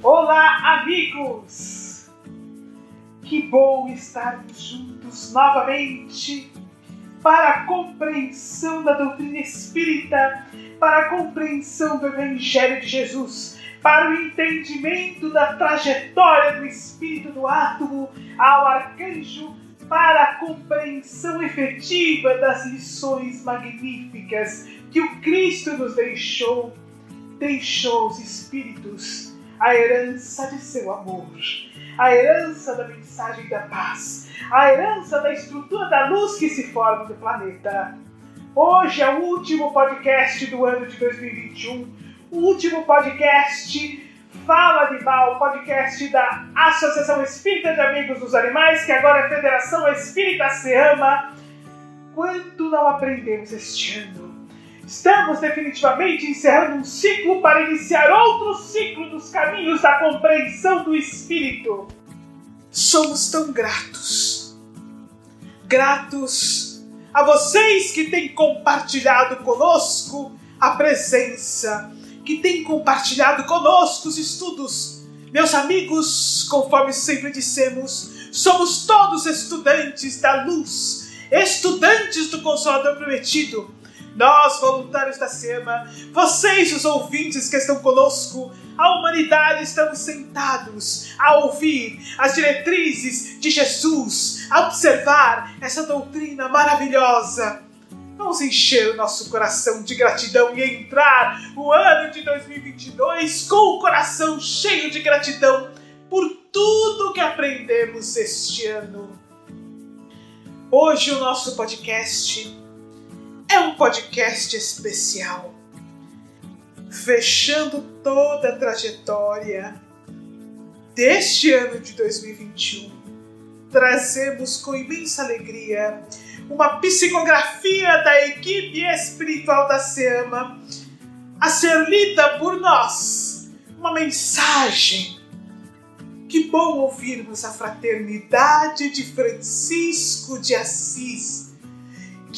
Olá, amigos! Que bom estarmos juntos novamente para a compreensão da doutrina espírita, para a compreensão do Evangelho de Jesus, para o entendimento da trajetória do espírito do átomo ao arcanjo, para a compreensão efetiva das lições magníficas que o Cristo nos deixou, deixou os espíritos a herança de seu amor, a herança da mensagem da paz, a herança da estrutura da luz que se forma no planeta. Hoje é o último podcast do ano de 2021, o último podcast Fala de Mal, podcast da Associação Espírita de Amigos dos Animais, que agora é Federação Espírita Se Ama. Quanto não aprendemos este ano? Estamos definitivamente encerrando um ciclo para iniciar outro ciclo dos caminhos da compreensão do Espírito. Somos tão gratos. Gratos a vocês que têm compartilhado conosco a presença, que têm compartilhado conosco os estudos. Meus amigos, conforme sempre dissemos, somos todos estudantes da luz, estudantes do Consolador Prometido nós, voluntários da SEMA, vocês, os ouvintes que estão conosco, a humanidade estamos sentados a ouvir as diretrizes de Jesus, a observar essa doutrina maravilhosa. Vamos encher o nosso coração de gratidão e entrar o ano de 2022 com o coração cheio de gratidão por tudo que aprendemos este ano. Hoje o nosso podcast é um podcast especial, fechando toda a trajetória deste ano de 2021. Trazemos com imensa alegria uma psicografia da equipe espiritual da SEAMA a ser lida por nós. Uma mensagem. Que bom ouvirmos a fraternidade de Francisco de Assis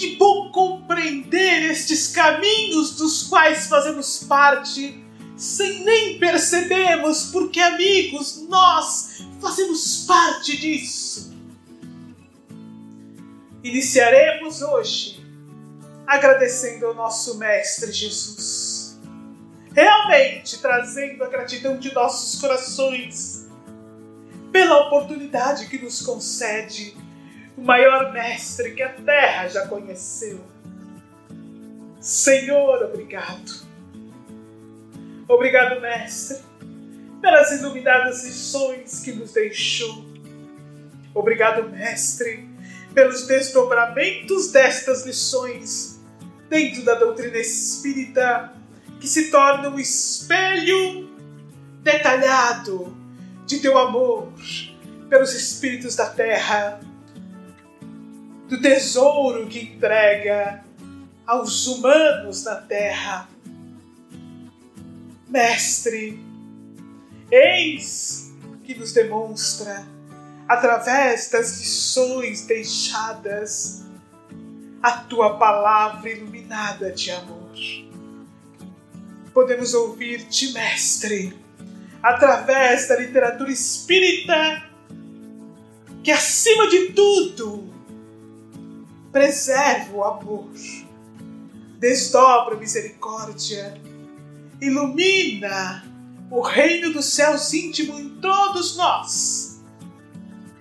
que bom compreender estes caminhos dos quais fazemos parte, sem nem percebermos, porque, amigos, nós fazemos parte disso. Iniciaremos hoje agradecendo ao nosso Mestre Jesus, realmente trazendo a gratidão de nossos corações pela oportunidade que nos concede o maior mestre que a terra já conheceu. Senhor, obrigado. Obrigado, mestre, pelas iluminadas lições que nos deixou. Obrigado, mestre, pelos desdobramentos destas lições dentro da doutrina espírita que se torna um espelho detalhado de teu amor pelos espíritos da terra do tesouro que entrega aos humanos na terra. Mestre, eis que nos demonstra, através das lições deixadas, a tua palavra iluminada de amor. Podemos ouvir-te, Mestre, através da literatura espírita, que acima de tudo preserva o amor, desdobra a misericórdia, ilumina o reino dos céus íntimo em todos nós,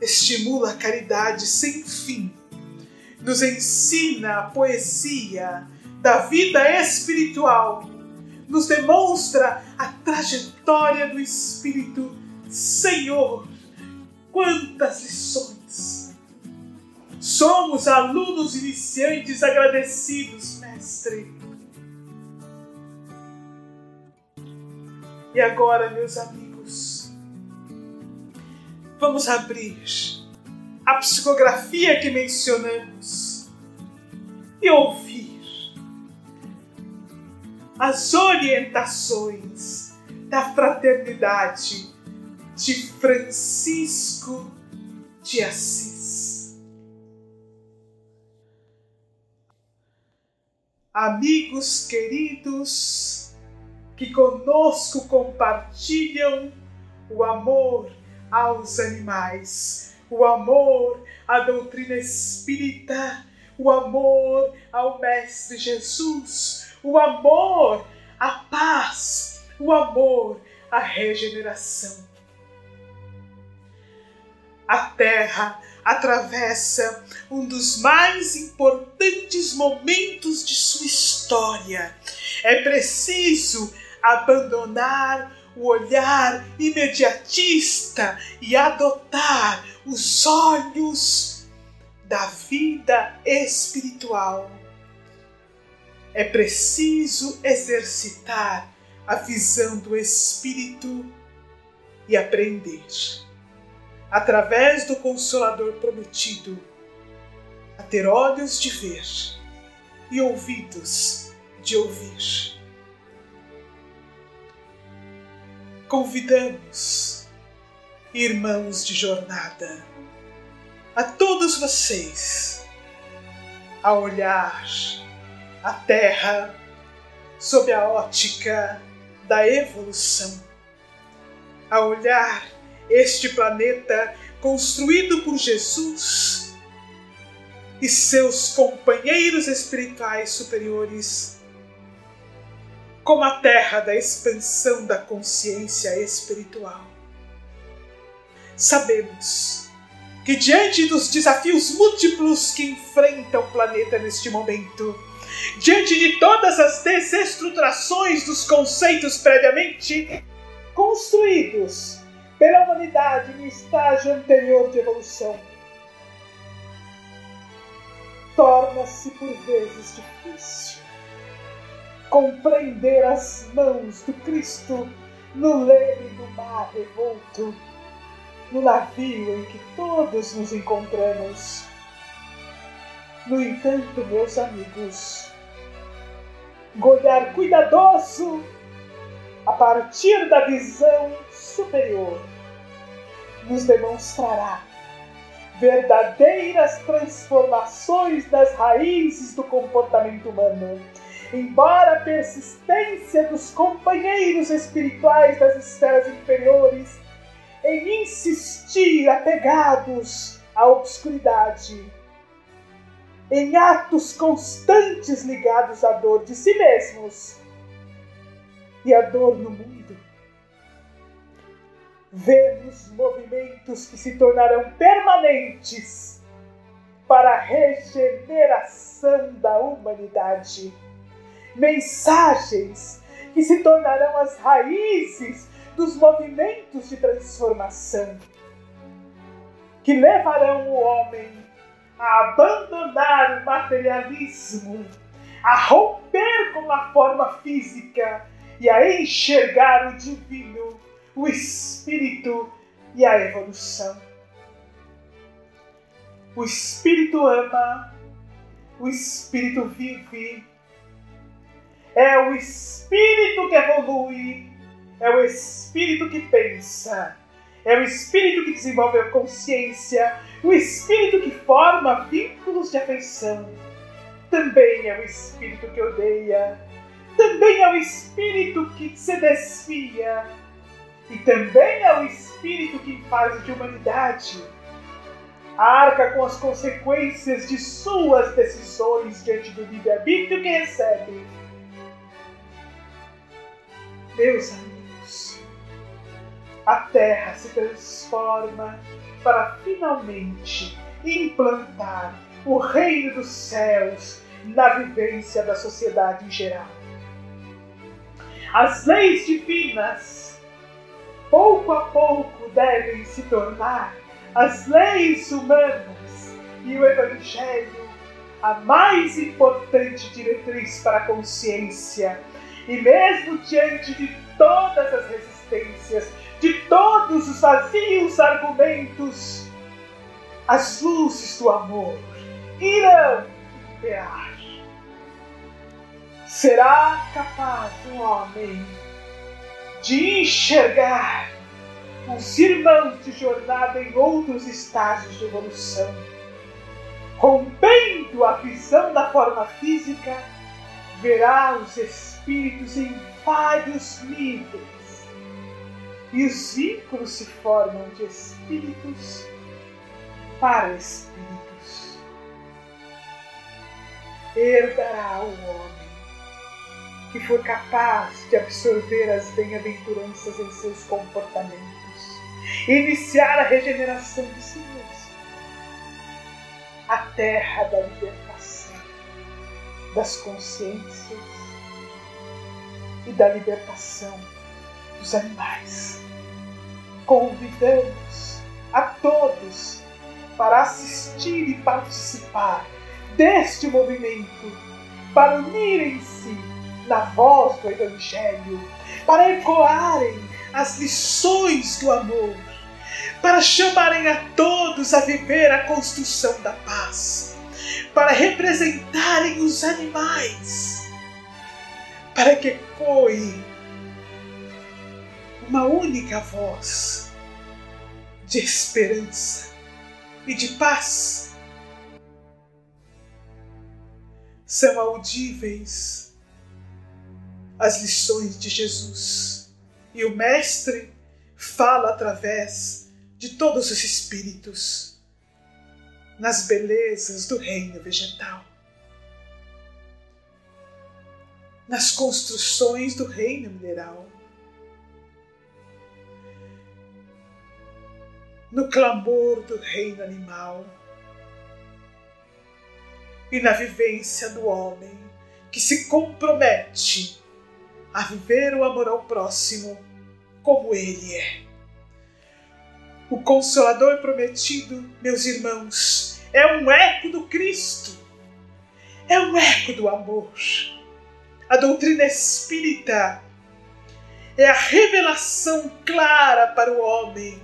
estimula a caridade sem fim, nos ensina a poesia da vida espiritual, nos demonstra a trajetória do Espírito. Senhor, quantas lições! Somos alunos iniciantes agradecidos, Mestre. E agora, meus amigos, vamos abrir a psicografia que mencionamos e ouvir as orientações da fraternidade de Francisco de Assis. Amigos queridos que conosco compartilham o amor aos animais, o amor à doutrina espírita, o amor ao Mestre Jesus, o amor à paz, o amor à regeneração. A Terra atravessa um dos mais importantes momentos de sua história. É preciso abandonar o olhar imediatista e adotar os olhos da vida espiritual. É preciso exercitar a visão do Espírito e aprender, através do Consolador prometido, a ter olhos de ver e ouvidos de ouvir. convidamos, irmãos de jornada, a todos vocês a olhar a Terra sob a ótica da evolução, a olhar este planeta construído por Jesus e seus companheiros espirituais superiores como a terra da expansão da consciência espiritual. Sabemos que, diante dos desafios múltiplos que enfrenta o planeta neste momento, diante de todas as desestruturações dos conceitos previamente construídos pela humanidade no estágio anterior de evolução, torna-se por vezes difícil compreender as mãos do Cristo no leme do mar revolto, no navio em que todos nos encontramos. No entanto, meus amigos, olhar cuidadoso a partir da visão superior nos demonstrará verdadeiras transformações das raízes do comportamento humano. Embora a persistência dos companheiros espirituais das esferas inferiores em insistir apegados à obscuridade, em atos constantes ligados à dor de si mesmos e à dor no mundo, vemos movimentos que se tornarão permanentes para a regeneração da humanidade. Mensagens que se tornarão as raízes dos movimentos de transformação, que levarão o homem a abandonar o materialismo, a romper com a forma física e a enxergar o divino, o espírito e a evolução. O espírito ama, o espírito vive é o espírito que evolui, é o espírito que pensa, é o espírito que desenvolve a consciência, o espírito que forma vínculos de afeição. Também é o espírito que odeia, também é o espírito que se desfia, e também é o espírito que fase de humanidade arca com as consequências de suas decisões diante do livre-arbítrio que recebe meus amigos, a Terra se transforma para finalmente implantar o reino dos céus na vivência da sociedade em geral. As leis divinas, pouco a pouco, devem se tornar as leis humanas e o Evangelho a mais importante diretriz para a consciência e mesmo diante de todas as resistências, de todos os vazios argumentos, as luzes do amor irão imperar. Será capaz o homem de enxergar os irmãos de jornada em outros estágios de evolução, rompendo a visão da forma física, verá os espíritos espíritos em vários níveis, e os vínculos se formam de espíritos para espíritos. Herdará o homem que for capaz de absorver as bem-aventuranças em seus comportamentos, iniciar a regeneração de si mesmo. A terra da libertação das consciências e da libertação dos animais. Convidamos a todos para assistir e participar deste movimento, para unirem-se na voz do Evangelho, para ecoarem as lições do amor, para chamarem a todos a viver a construção da paz, para representarem os animais, para que ecoe uma única voz de esperança e de paz. São audíveis as lições de Jesus. E o Mestre fala através de todos os espíritos nas belezas do reino vegetal, nas construções do reino mineral no clamor do reino animal e na vivência do homem que se compromete a viver o amor ao próximo como ele é. O Consolador prometido, meus irmãos, é um eco do Cristo, é um eco do amor. A doutrina espírita é a revelação clara para o homem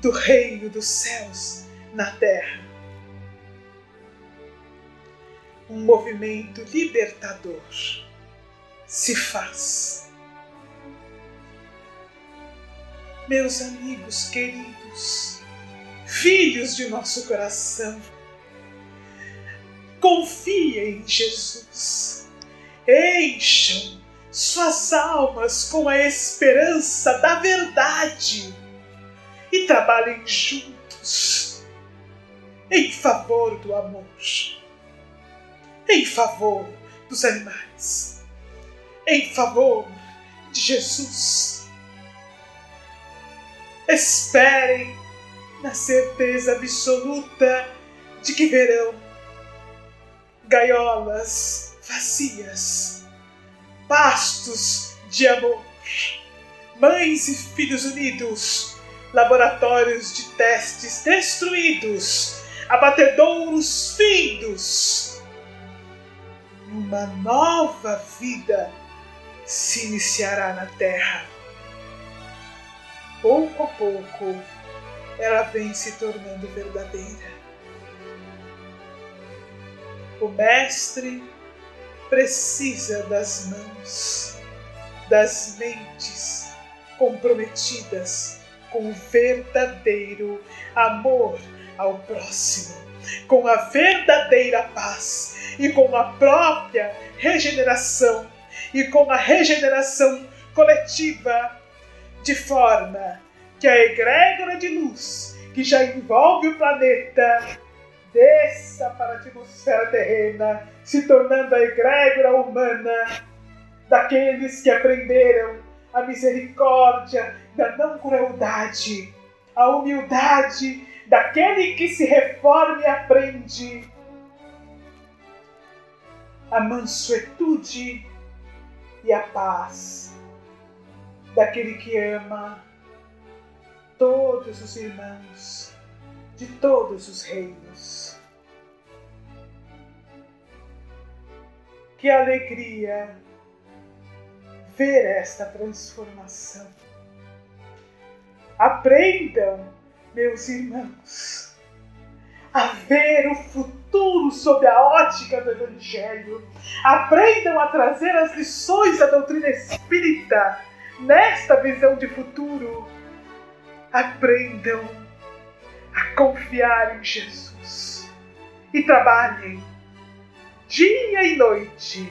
do reino dos céus na terra. Um movimento libertador se faz. Meus amigos queridos, filhos de nosso coração, confiem em Jesus, encham suas almas com a esperança da verdade e trabalhem juntos em favor do amor, em favor dos animais, em favor de Jesus. Esperem na certeza absoluta de que verão gaiolas vazias, pastos de amor, mães e filhos unidos laboratórios de testes destruídos, abatedouros findos. Uma nova vida se iniciará na Terra. Pouco a pouco, ela vem se tornando verdadeira. O Mestre precisa das mãos, das mentes comprometidas com o verdadeiro amor ao próximo, com a verdadeira paz e com a própria regeneração e com a regeneração coletiva, de forma que a egrégora de luz que já envolve o planeta desça para a atmosfera terrena, se tornando a egrégora humana daqueles que aprenderam a misericórdia da não crueldade, a humildade daquele que se reforma e aprende, a mansuetude e a paz daquele que ama todos os irmãos de todos os reinos. Que alegria ver esta transformação. Aprendam, meus irmãos, a ver o futuro sob a ótica do Evangelho. Aprendam a trazer as lições da doutrina espírita nesta visão de futuro. Aprendam a confiar em Jesus e trabalhem dia e noite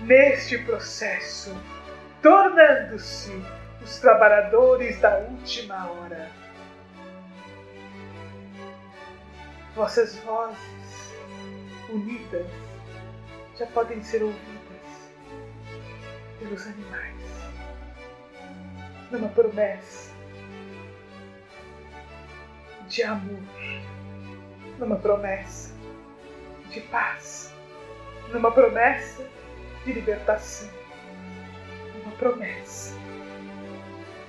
neste processo tornando-se os trabalhadores da última hora. Vossas vozes unidas já podem ser ouvidas pelos animais numa promessa de amor, numa promessa de paz, numa promessa de libertação, numa promessa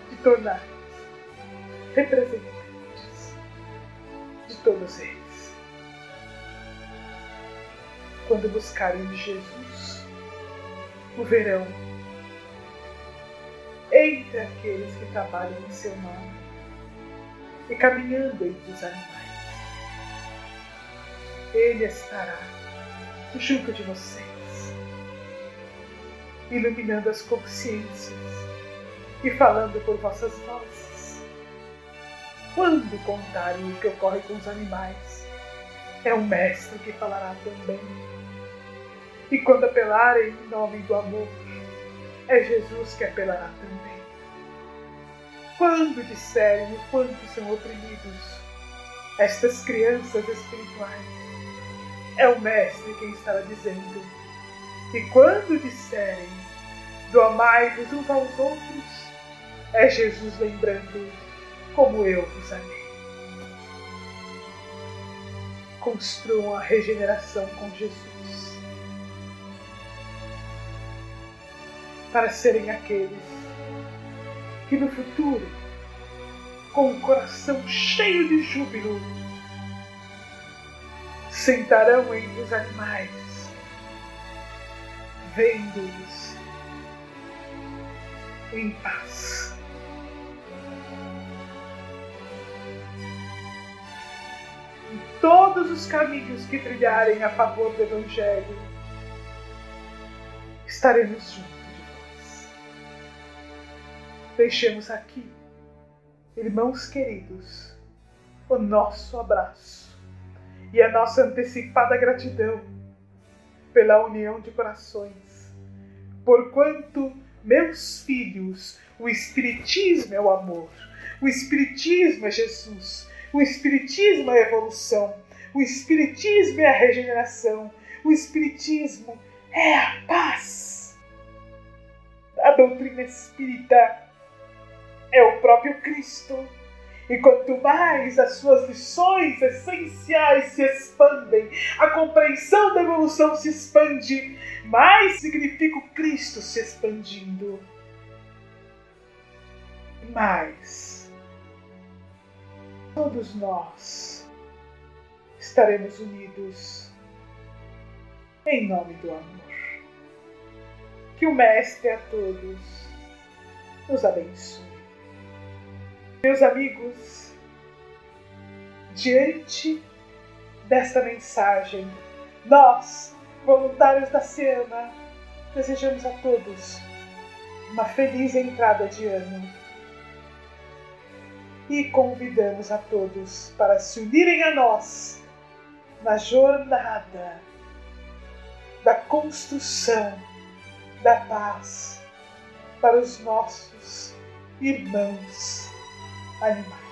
de tornar representantes de todos eles. Quando buscarem Jesus, o verão entre aqueles que trabalham em seu nome e caminhando entre os animais. Ele estará junto de vocês, iluminando as consciências e falando por vossas vozes. Quando contarem o que ocorre com os animais, é o Mestre que falará também. E quando apelarem em nome do amor, é Jesus que apelará também. Quando disserem o quanto são oprimidos estas crianças espirituais, é o Mestre quem estará dizendo. E quando disserem do amai-vos uns aos outros, é Jesus lembrando como eu vos amei. Construam a regeneração com Jesus para serem aqueles que no futuro, com o coração cheio de júbilo, sentarão entre os animais, vendo-os em paz. Em todos os caminhos que trilharem a favor do Evangelho, estaremos juntos deixemos aqui, irmãos queridos, o nosso abraço e a nossa antecipada gratidão pela união de corações, porquanto, meus filhos, o Espiritismo é o amor, o Espiritismo é Jesus, o Espiritismo é a evolução, o Espiritismo é a regeneração, o Espiritismo é a paz. A doutrina espírita é o próprio Cristo. E quanto mais as suas lições essenciais se expandem, a compreensão da evolução se expande, mais significa o Cristo se expandindo. Mais todos nós estaremos unidos em nome do amor. Que o Mestre a todos nos abençoe. Meus amigos, diante desta mensagem, nós, voluntários da SEAMA, desejamos a todos uma feliz entrada de ano e convidamos a todos para se unirem a nós na jornada da construção da paz para os nossos irmãos animais.